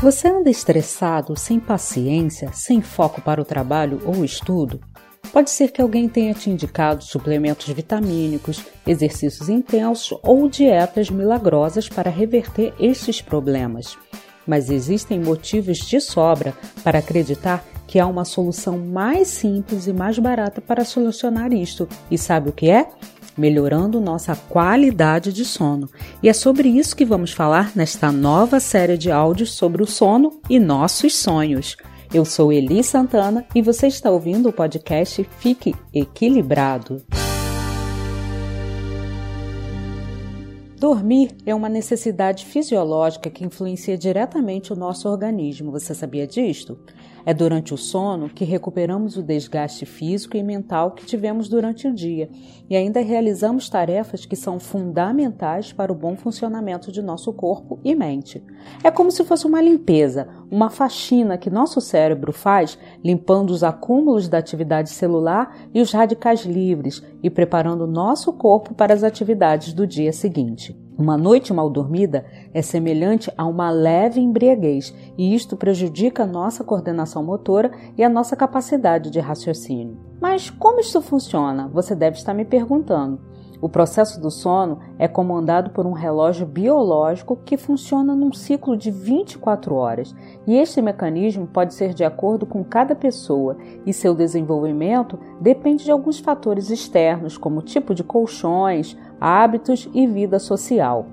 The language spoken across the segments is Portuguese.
Você anda estressado, sem paciência, sem foco para o trabalho ou estudo? Pode ser que alguém tenha te indicado suplementos vitamínicos, exercícios intensos ou dietas milagrosas para reverter estes problemas. Mas existem motivos de sobra para acreditar que há uma solução mais simples e mais barata para solucionar isto. E sabe o que é? Melhorando nossa qualidade de sono. E é sobre isso que vamos falar nesta nova série de áudios sobre o sono e nossos sonhos. Eu sou Eli Santana e você está ouvindo o podcast Fique Equilibrado. Dormir é uma necessidade fisiológica que influencia diretamente o nosso organismo. Você sabia disto? É durante o sono que recuperamos o desgaste físico e mental que tivemos durante o dia e ainda realizamos tarefas que são fundamentais para o bom funcionamento de nosso corpo e mente. É como se fosse uma limpeza, uma faxina que nosso cérebro faz, limpando os acúmulos da atividade celular e os radicais livres e preparando nosso corpo para as atividades do dia seguinte. Uma noite mal dormida é semelhante a uma leve embriaguez, e isto prejudica a nossa coordenação motora e a nossa capacidade de raciocínio. Mas como isso funciona? Você deve estar me perguntando. O processo do sono é comandado por um relógio biológico que funciona num ciclo de 24 horas, e este mecanismo pode ser de acordo com cada pessoa, e seu desenvolvimento depende de alguns fatores externos, como tipo de colchões, hábitos e vida social.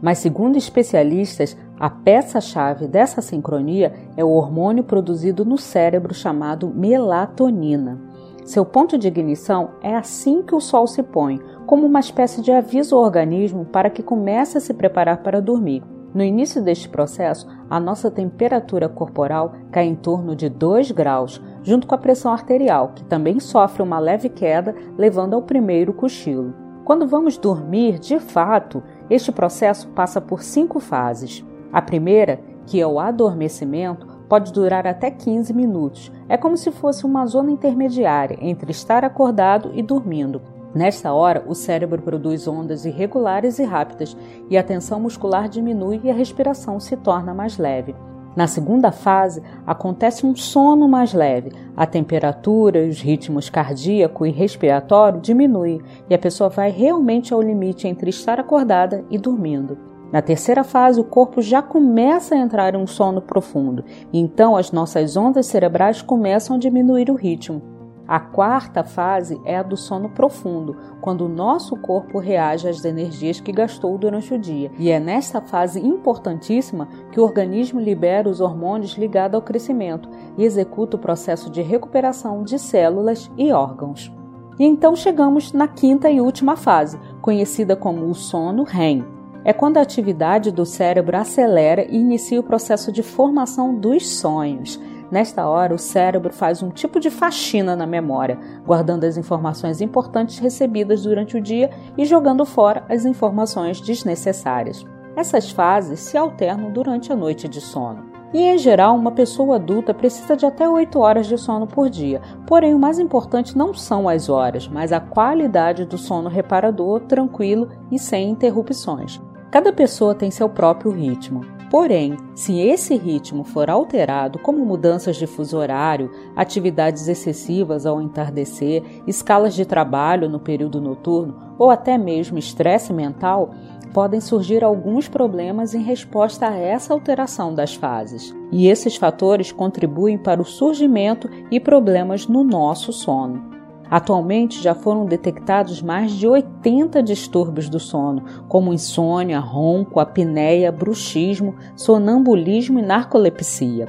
Mas, segundo especialistas, a peça-chave dessa sincronia é o hormônio produzido no cérebro chamado melatonina. Seu ponto de ignição é assim que o sol se põe, como uma espécie de aviso ao organismo para que comece a se preparar para dormir. No início deste processo, a nossa temperatura corporal cai em torno de 2 graus, junto com a pressão arterial, que também sofre uma leve queda, levando ao primeiro cochilo. Quando vamos dormir, de fato, este processo passa por cinco fases. A primeira, que é o adormecimento, pode durar até 15 minutos. É como se fosse uma zona intermediária entre estar acordado e dormindo. Nesta hora, o cérebro produz ondas irregulares e rápidas, e a tensão muscular diminui e a respiração se torna mais leve. Na segunda fase, acontece um sono mais leve. A temperatura, os ritmos cardíaco e respiratório diminuem e a pessoa vai realmente ao limite entre estar acordada e dormindo. Na terceira fase, o corpo já começa a entrar em um sono profundo, então as nossas ondas cerebrais começam a diminuir o ritmo. A quarta fase é a do sono profundo, quando o nosso corpo reage às energias que gastou durante o dia. E é nesta fase importantíssima que o organismo libera os hormônios ligados ao crescimento e executa o processo de recuperação de células e órgãos. E então chegamos na quinta e última fase, conhecida como o sono REM. É quando a atividade do cérebro acelera e inicia o processo de formação dos sonhos. Nesta hora, o cérebro faz um tipo de faxina na memória, guardando as informações importantes recebidas durante o dia e jogando fora as informações desnecessárias. Essas fases se alternam durante a noite de sono. E em geral, uma pessoa adulta precisa de até 8 horas de sono por dia. Porém, o mais importante não são as horas, mas a qualidade do sono reparador, tranquilo e sem interrupções. Cada pessoa tem seu próprio ritmo. Porém, se esse ritmo for alterado, como mudanças de fuso horário, atividades excessivas ao entardecer, escalas de trabalho no período noturno ou até mesmo estresse mental, podem surgir alguns problemas em resposta a essa alteração das fases. E esses fatores contribuem para o surgimento e problemas no nosso sono. Atualmente já foram detectados mais de 80 distúrbios do sono, como insônia, ronco, apneia, bruxismo, sonambulismo e narcolepsia.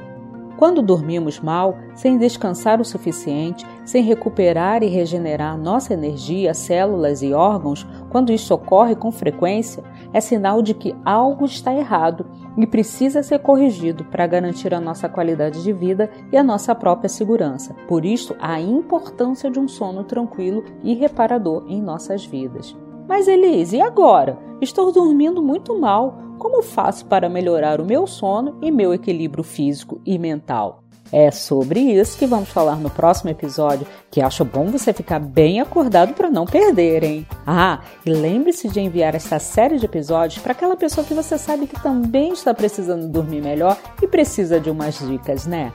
Quando dormimos mal, sem descansar o suficiente, sem recuperar e regenerar nossa energia, células e órgãos, quando isso ocorre com frequência, é sinal de que algo está errado e precisa ser corrigido para garantir a nossa qualidade de vida e a nossa própria segurança. Por isso, a importância de um sono tranquilo e reparador em nossas vidas. Mas Elise, e agora? Estou dormindo muito mal. Como faço para melhorar o meu sono e meu equilíbrio físico e mental? É sobre isso que vamos falar no próximo episódio, que acho bom você ficar bem acordado para não perder, hein? Ah, e lembre-se de enviar esta série de episódios para aquela pessoa que você sabe que também está precisando dormir melhor e precisa de umas dicas, né?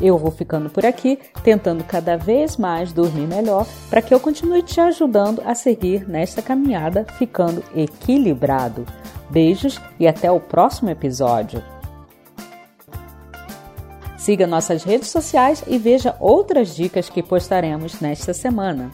Eu vou ficando por aqui, tentando cada vez mais dormir melhor, para que eu continue te ajudando a seguir nesta caminhada ficando equilibrado. Beijos e até o próximo episódio. Siga nossas redes sociais e veja outras dicas que postaremos nesta semana.